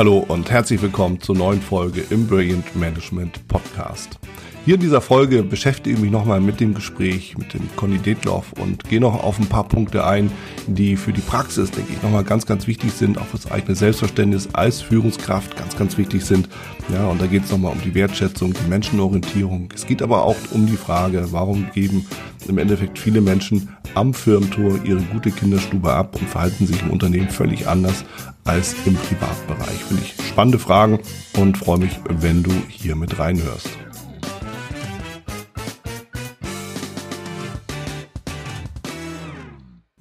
Hallo und herzlich willkommen zur neuen Folge im Brilliant Management Podcast. Hier in dieser Folge beschäftige ich mich nochmal mit dem Gespräch mit dem Conny Detloff und gehe noch auf ein paar Punkte ein, die für die Praxis, denke ich, nochmal ganz, ganz wichtig sind, auch für das eigene Selbstverständnis als Führungskraft ganz, ganz wichtig sind. Ja, und da geht es nochmal um die Wertschätzung, die Menschenorientierung. Es geht aber auch um die Frage, warum geben im Endeffekt viele Menschen am Firmentor ihre gute Kinderstube ab und verhalten sich im Unternehmen völlig anders als im Privatbereich. Finde ich spannende Fragen und freue mich, wenn du hier mit reinhörst.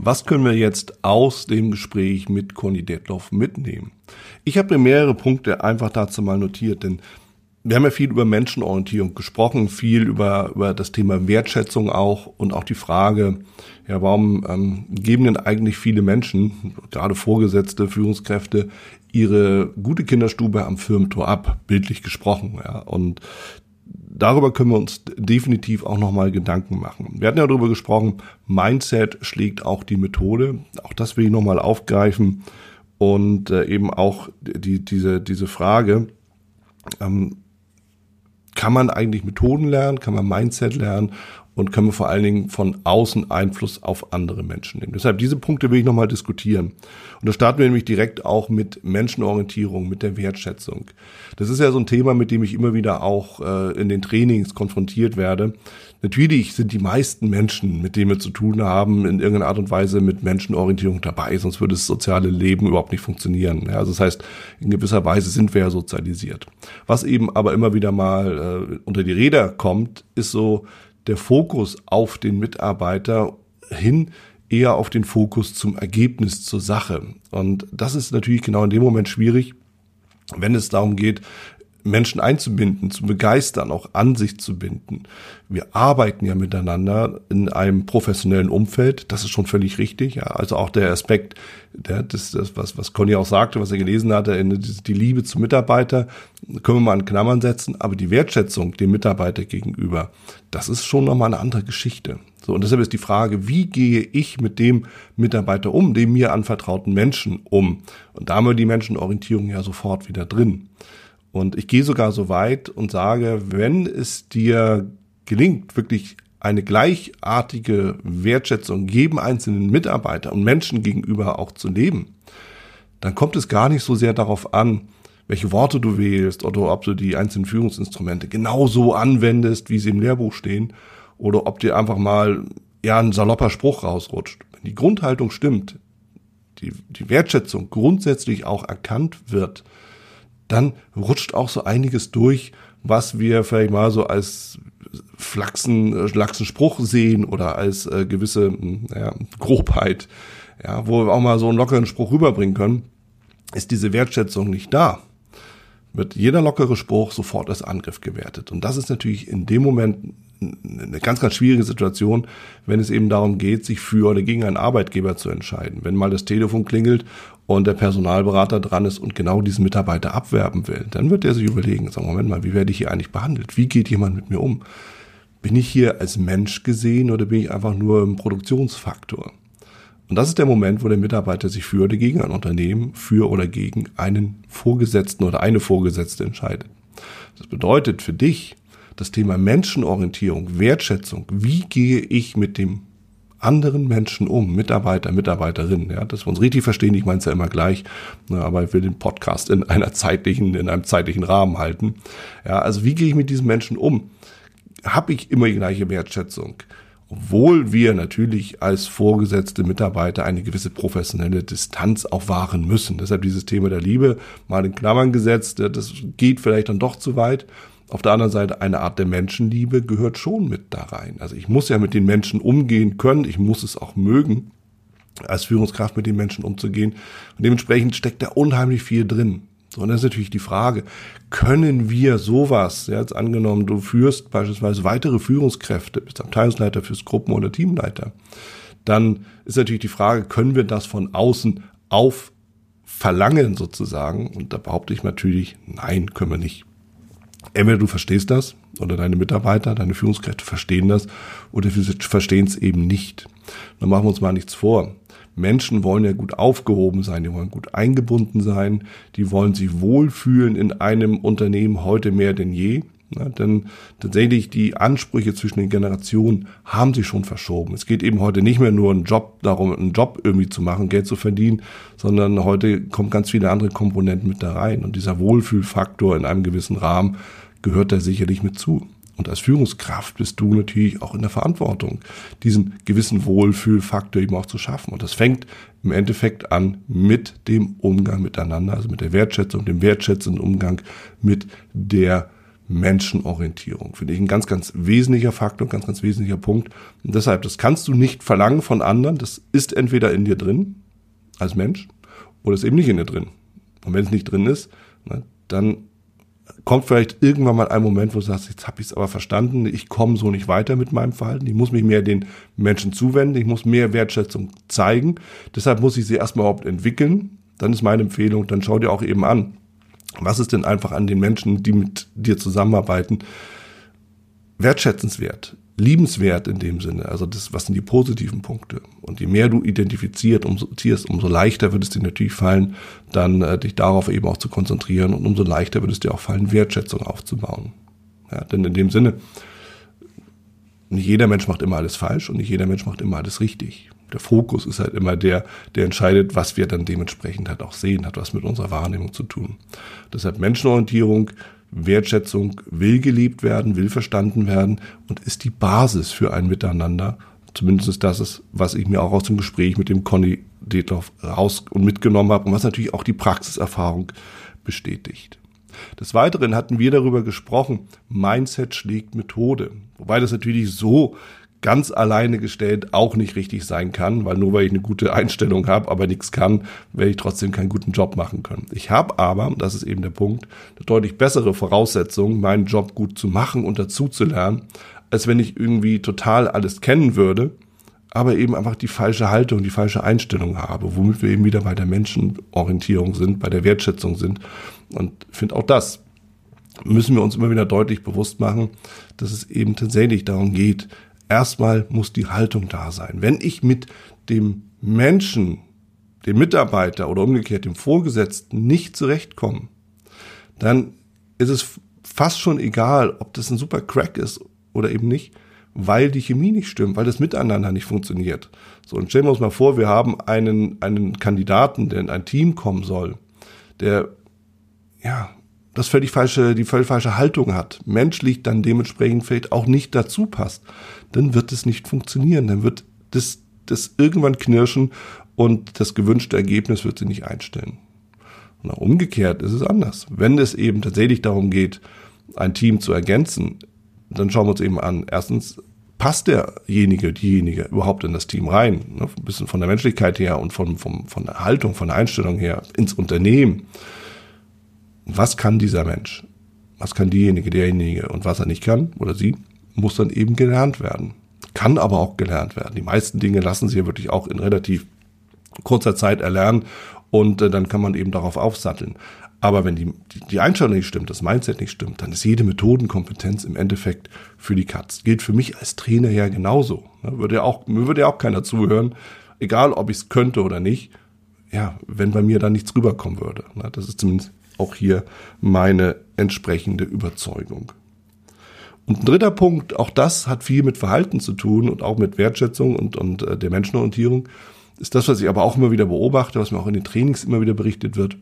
Was können wir jetzt aus dem Gespräch mit Conny Detloff mitnehmen? Ich habe mir mehrere Punkte einfach dazu mal notiert, denn wir haben ja viel über Menschenorientierung gesprochen, viel über, über das Thema Wertschätzung auch und auch die Frage, ja, warum ähm, geben denn eigentlich viele Menschen, gerade Vorgesetzte, Führungskräfte, ihre gute Kinderstube am Firmentor ab, bildlich gesprochen. Ja, und darüber können wir uns definitiv auch nochmal Gedanken machen. Wir hatten ja darüber gesprochen, Mindset schlägt auch die Methode. Auch das will ich nochmal aufgreifen. Und äh, eben auch die, diese, diese Frage, ähm, kann man eigentlich Methoden lernen, kann man Mindset lernen und können wir vor allen Dingen von außen Einfluss auf andere Menschen nehmen. Deshalb diese Punkte will ich nochmal diskutieren. Und da starten wir nämlich direkt auch mit Menschenorientierung, mit der Wertschätzung. Das ist ja so ein Thema, mit dem ich immer wieder auch äh, in den Trainings konfrontiert werde. Natürlich sind die meisten Menschen, mit denen wir zu tun haben, in irgendeiner Art und Weise mit Menschenorientierung dabei, sonst würde das soziale Leben überhaupt nicht funktionieren. Ja, also das heißt, in gewisser Weise sind wir ja sozialisiert. Was eben aber immer wieder mal äh, unter die Räder kommt, ist so der Fokus auf den Mitarbeiter hin eher auf den Fokus zum Ergebnis, zur Sache. Und das ist natürlich genau in dem Moment schwierig, wenn es darum geht, Menschen einzubinden, zu begeistern, auch an sich zu binden. Wir arbeiten ja miteinander in einem professionellen Umfeld, das ist schon völlig richtig. Ja. Also auch der Aspekt, der, das, das, was, was Conny auch sagte, was er gelesen hatte, die Liebe zum Mitarbeiter, können wir mal in Klammern setzen, aber die Wertschätzung dem Mitarbeiter gegenüber, das ist schon nochmal eine andere Geschichte. So, und deshalb ist die Frage, wie gehe ich mit dem Mitarbeiter um, dem mir anvertrauten Menschen um? Und da haben wir die Menschenorientierung ja sofort wieder drin. Und ich gehe sogar so weit und sage, wenn es dir gelingt, wirklich eine gleichartige Wertschätzung jedem einzelnen Mitarbeiter und Menschen gegenüber auch zu leben, dann kommt es gar nicht so sehr darauf an, welche Worte du wählst oder ob du die einzelnen Führungsinstrumente genauso anwendest, wie sie im Lehrbuch stehen, oder ob dir einfach mal ja ein salopper Spruch rausrutscht. Wenn die Grundhaltung stimmt, die, die Wertschätzung grundsätzlich auch erkannt wird, dann rutscht auch so einiges durch, was wir vielleicht mal so als Flachsen, äh, Flachsen Spruch sehen oder als äh, gewisse naja, Grobheit, ja, wo wir auch mal so einen lockeren Spruch rüberbringen können, ist diese Wertschätzung nicht da wird jeder lockere Spruch sofort als Angriff gewertet. Und das ist natürlich in dem Moment eine ganz, ganz schwierige Situation, wenn es eben darum geht, sich für oder gegen einen Arbeitgeber zu entscheiden. Wenn mal das Telefon klingelt und der Personalberater dran ist und genau diesen Mitarbeiter abwerben will, dann wird er sich überlegen, sagen, Moment mal, wie werde ich hier eigentlich behandelt? Wie geht jemand mit mir um? Bin ich hier als Mensch gesehen oder bin ich einfach nur ein Produktionsfaktor? Und das ist der Moment, wo der Mitarbeiter sich für oder gegen ein Unternehmen, für oder gegen einen Vorgesetzten oder eine Vorgesetzte entscheidet. Das bedeutet für dich das Thema Menschenorientierung, Wertschätzung. Wie gehe ich mit dem anderen Menschen um, Mitarbeiter, Mitarbeiterinnen, ja, dass wir uns richtig verstehen, ich meine es ja immer gleich, ne, aber ich will den Podcast in einer zeitlichen, in einem zeitlichen Rahmen halten. Ja, also wie gehe ich mit diesen Menschen um? Habe ich immer die gleiche Wertschätzung? obwohl wir natürlich als vorgesetzte Mitarbeiter eine gewisse professionelle Distanz auch wahren müssen. Deshalb dieses Thema der Liebe mal in Klammern gesetzt, das geht vielleicht dann doch zu weit. Auf der anderen Seite eine Art der Menschenliebe gehört schon mit da rein. Also ich muss ja mit den Menschen umgehen können, ich muss es auch mögen, als Führungskraft mit den Menschen umzugehen. Und dementsprechend steckt da unheimlich viel drin. So, und das ist natürlich die Frage, können wir sowas, ja, jetzt angenommen, du führst beispielsweise weitere Führungskräfte, bist Abteilungsleiter, fürs Gruppen- oder Teamleiter, dann ist natürlich die Frage, können wir das von außen auf verlangen sozusagen? Und da behaupte ich natürlich, nein, können wir nicht. Entweder du verstehst das oder deine Mitarbeiter, deine Führungskräfte verstehen das oder wir verstehen es eben nicht. Dann machen wir uns mal nichts vor Menschen wollen ja gut aufgehoben sein, die wollen gut eingebunden sein, die wollen sich wohlfühlen in einem Unternehmen heute mehr denn je. Ja, denn tatsächlich die Ansprüche zwischen den Generationen haben sich schon verschoben. Es geht eben heute nicht mehr nur einen Job darum, einen Job irgendwie zu machen, Geld zu verdienen, sondern heute kommen ganz viele andere Komponenten mit da rein. Und dieser Wohlfühlfaktor in einem gewissen Rahmen gehört da sicherlich mit zu. Und als Führungskraft bist du natürlich auch in der Verantwortung, diesen gewissen Wohlfühlfaktor eben auch zu schaffen. Und das fängt im Endeffekt an mit dem Umgang miteinander, also mit der Wertschätzung, dem wertschätzenden Umgang mit der Menschenorientierung. Finde ich ein ganz, ganz wesentlicher Faktor, ganz, ganz wesentlicher Punkt. Und deshalb, das kannst du nicht verlangen von anderen. Das ist entweder in dir drin, als Mensch, oder ist eben nicht in dir drin. Und wenn es nicht drin ist, ne, dann kommt vielleicht irgendwann mal ein Moment, wo du sagst, jetzt habe ich es aber verstanden, ich komme so nicht weiter mit meinem Verhalten, ich muss mich mehr den Menschen zuwenden, ich muss mehr Wertschätzung zeigen, deshalb muss ich sie erstmal überhaupt entwickeln. Dann ist meine Empfehlung, dann schau dir auch eben an, was ist denn einfach an den Menschen, die mit dir zusammenarbeiten, wertschätzenswert, liebenswert in dem Sinne. Also das, was sind die positiven Punkte? Und je mehr du identifiziert, umso, umso leichter wird es dir natürlich fallen, dann äh, dich darauf eben auch zu konzentrieren und umso leichter wird es dir auch fallen, Wertschätzung aufzubauen. Ja, denn in dem Sinne, nicht jeder Mensch macht immer alles falsch und nicht jeder Mensch macht immer alles richtig der Fokus ist halt immer der, der entscheidet, was wir dann dementsprechend halt auch sehen, hat was mit unserer Wahrnehmung zu tun. Deshalb Menschenorientierung, Wertschätzung will geliebt werden, will verstanden werden und ist die Basis für ein Miteinander. Zumindest das ist, was ich mir auch aus dem Gespräch mit dem Conny Detloff raus und mitgenommen habe und was natürlich auch die Praxiserfahrung bestätigt. Des Weiteren hatten wir darüber gesprochen, Mindset schlägt Methode. Wobei das natürlich so ganz alleine gestellt auch nicht richtig sein kann, weil nur weil ich eine gute Einstellung habe, aber nichts kann, werde ich trotzdem keinen guten Job machen können. Ich habe aber, das ist eben der Punkt, deutlich bessere Voraussetzung, meinen Job gut zu machen und dazu zu lernen, als wenn ich irgendwie total alles kennen würde, aber eben einfach die falsche Haltung, die falsche Einstellung habe, womit wir eben wieder bei der Menschenorientierung sind, bei der Wertschätzung sind. Und finde auch das müssen wir uns immer wieder deutlich bewusst machen, dass es eben tatsächlich darum geht, erstmal muss die Haltung da sein. Wenn ich mit dem Menschen, dem Mitarbeiter oder umgekehrt dem Vorgesetzten nicht zurechtkomme, dann ist es fast schon egal, ob das ein super Crack ist oder eben nicht, weil die Chemie nicht stimmt, weil das Miteinander nicht funktioniert. So, und stellen wir uns mal vor, wir haben einen, einen Kandidaten, der in ein Team kommen soll, der, ja, das völlig falsche, die völlig falsche Haltung hat, menschlich dann dementsprechend vielleicht auch nicht dazu passt, dann wird es nicht funktionieren. Dann wird das, das irgendwann knirschen und das gewünschte Ergebnis wird sie nicht einstellen. Und umgekehrt ist es anders. Wenn es eben tatsächlich darum geht, ein Team zu ergänzen, dann schauen wir uns eben an. Erstens, passt derjenige, diejenige überhaupt in das Team rein? Ne? Ein bisschen von der Menschlichkeit her und von, von, von der Haltung, von der Einstellung her ins Unternehmen. Was kann dieser Mensch? Was kann diejenige, derjenige und was er nicht kann oder sie? muss dann eben gelernt werden. Kann aber auch gelernt werden. Die meisten Dinge lassen sich ja wirklich auch in relativ kurzer Zeit erlernen und äh, dann kann man eben darauf aufsatteln. Aber wenn die, die, Einstellung nicht stimmt, das Mindset nicht stimmt, dann ist jede Methodenkompetenz im Endeffekt für die Katz. Gilt für mich als Trainer ja genauso. Würde ja auch, würde ja auch keiner zuhören, egal ob ich es könnte oder nicht. Ja, wenn bei mir dann nichts rüberkommen würde. Das ist zumindest auch hier meine entsprechende Überzeugung. Und ein dritter Punkt, auch das hat viel mit Verhalten zu tun und auch mit Wertschätzung und, und äh, der Menschenorientierung, ist das, was ich aber auch immer wieder beobachte, was mir auch in den Trainings immer wieder berichtet wird,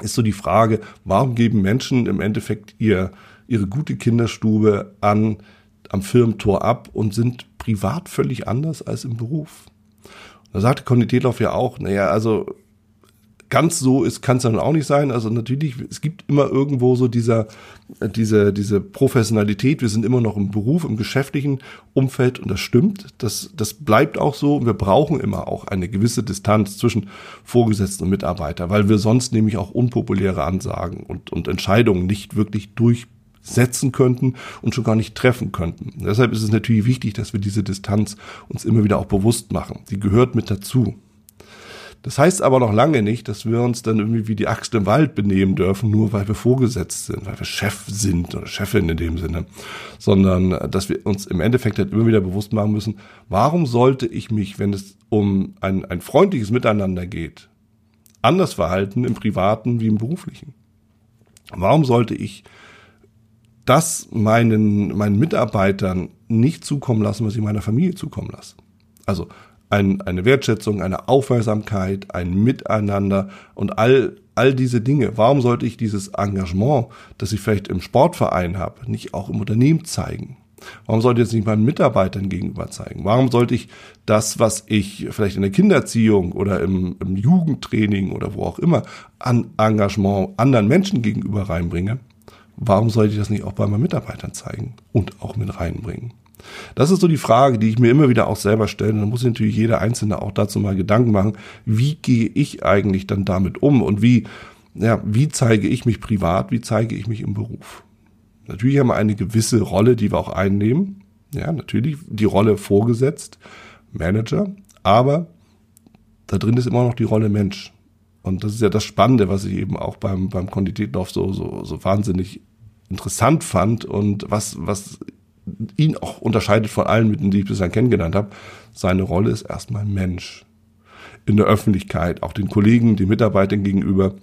ist so die Frage, warum geben Menschen im Endeffekt ihr, ihre gute Kinderstube an, am Firmentor ab und sind privat völlig anders als im Beruf? Da sagte Conny Detloff ja auch, naja, also ganz so ist, kann es dann auch nicht sein. Also natürlich, es gibt immer irgendwo so dieser, diese, diese Professionalität. Wir sind immer noch im Beruf, im geschäftlichen Umfeld und das stimmt. Das, das bleibt auch so. Wir brauchen immer auch eine gewisse Distanz zwischen Vorgesetzten und Mitarbeiter, weil wir sonst nämlich auch unpopuläre Ansagen und, und Entscheidungen nicht wirklich durchsetzen könnten und schon gar nicht treffen könnten. Deshalb ist es natürlich wichtig, dass wir diese Distanz uns immer wieder auch bewusst machen. Die gehört mit dazu. Das heißt aber noch lange nicht, dass wir uns dann irgendwie wie die Axt im Wald benehmen dürfen, nur weil wir vorgesetzt sind, weil wir Chef sind oder Chefin in dem Sinne, sondern dass wir uns im Endeffekt halt immer wieder bewusst machen müssen, warum sollte ich mich, wenn es um ein, ein freundliches Miteinander geht, anders verhalten im privaten wie im beruflichen? Warum sollte ich das meinen, meinen Mitarbeitern nicht zukommen lassen, was ich meiner Familie zukommen lasse? Also ein, eine Wertschätzung, eine Aufmerksamkeit, ein Miteinander und all, all diese Dinge. Warum sollte ich dieses Engagement, das ich vielleicht im Sportverein habe, nicht auch im Unternehmen zeigen? Warum sollte ich es nicht meinen Mitarbeitern gegenüber zeigen? Warum sollte ich das, was ich vielleicht in der Kinderziehung oder im, im Jugendtraining oder wo auch immer an Engagement anderen Menschen gegenüber reinbringe, warum sollte ich das nicht auch bei meinen Mitarbeitern zeigen und auch mit reinbringen? Das ist so die Frage, die ich mir immer wieder auch selber stelle. Da muss natürlich jeder Einzelne auch dazu mal Gedanken machen, wie gehe ich eigentlich dann damit um und wie, ja, wie zeige ich mich privat, wie zeige ich mich im Beruf? Natürlich haben wir eine gewisse Rolle, die wir auch einnehmen. Ja, natürlich die Rolle vorgesetzt, Manager, aber da drin ist immer noch die Rolle Mensch. Und das ist ja das Spannende, was ich eben auch beim, beim Konditetlauf so, so, so wahnsinnig interessant fand und was, was ihn auch unterscheidet von allen, die ich bisher kennengelernt habe. Seine Rolle ist erstmal Mensch. In der Öffentlichkeit, auch den Kollegen, den Mitarbeitern gegenüber.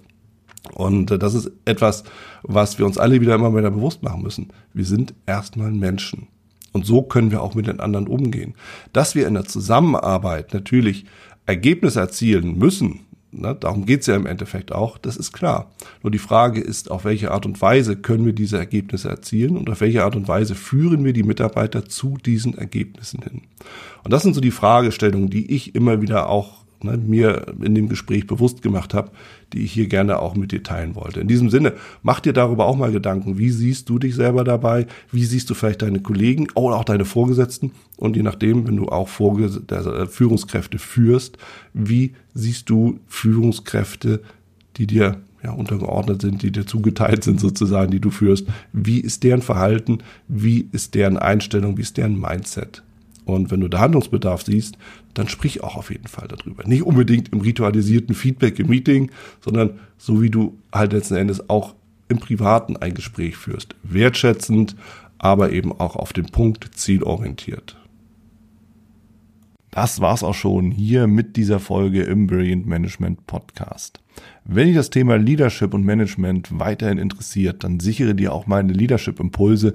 Und äh, das ist etwas, was wir uns alle wieder immer wieder bewusst machen müssen. Wir sind erstmal Menschen. Und so können wir auch mit den anderen umgehen. Dass wir in der Zusammenarbeit natürlich Ergebnisse erzielen müssen, Ne, darum geht's ja im Endeffekt auch, das ist klar. Nur die Frage ist, auf welche Art und Weise können wir diese Ergebnisse erzielen und auf welche Art und Weise führen wir die Mitarbeiter zu diesen Ergebnissen hin. Und das sind so die Fragestellungen, die ich immer wieder auch ne, mir in dem Gespräch bewusst gemacht habe, die ich hier gerne auch mit dir teilen wollte. In diesem Sinne, mach dir darüber auch mal Gedanken. Wie siehst du dich selber dabei? Wie siehst du vielleicht deine Kollegen oder auch deine Vorgesetzten? Und je nachdem, wenn du auch Vorges also Führungskräfte führst, wie siehst du Führungskräfte, die dir ja, untergeordnet sind, die dir zugeteilt sind sozusagen, die du führst. Wie ist deren Verhalten? Wie ist deren Einstellung? Wie ist deren Mindset? Und wenn du da Handlungsbedarf siehst, dann sprich auch auf jeden Fall darüber. Nicht unbedingt im ritualisierten Feedback im Meeting, sondern so wie du halt letzten Endes auch im Privaten ein Gespräch führst. Wertschätzend, aber eben auch auf den Punkt zielorientiert. Das war's auch schon hier mit dieser Folge im Brilliant Management Podcast. Wenn dich das Thema Leadership und Management weiterhin interessiert, dann sichere dir auch meine Leadership Impulse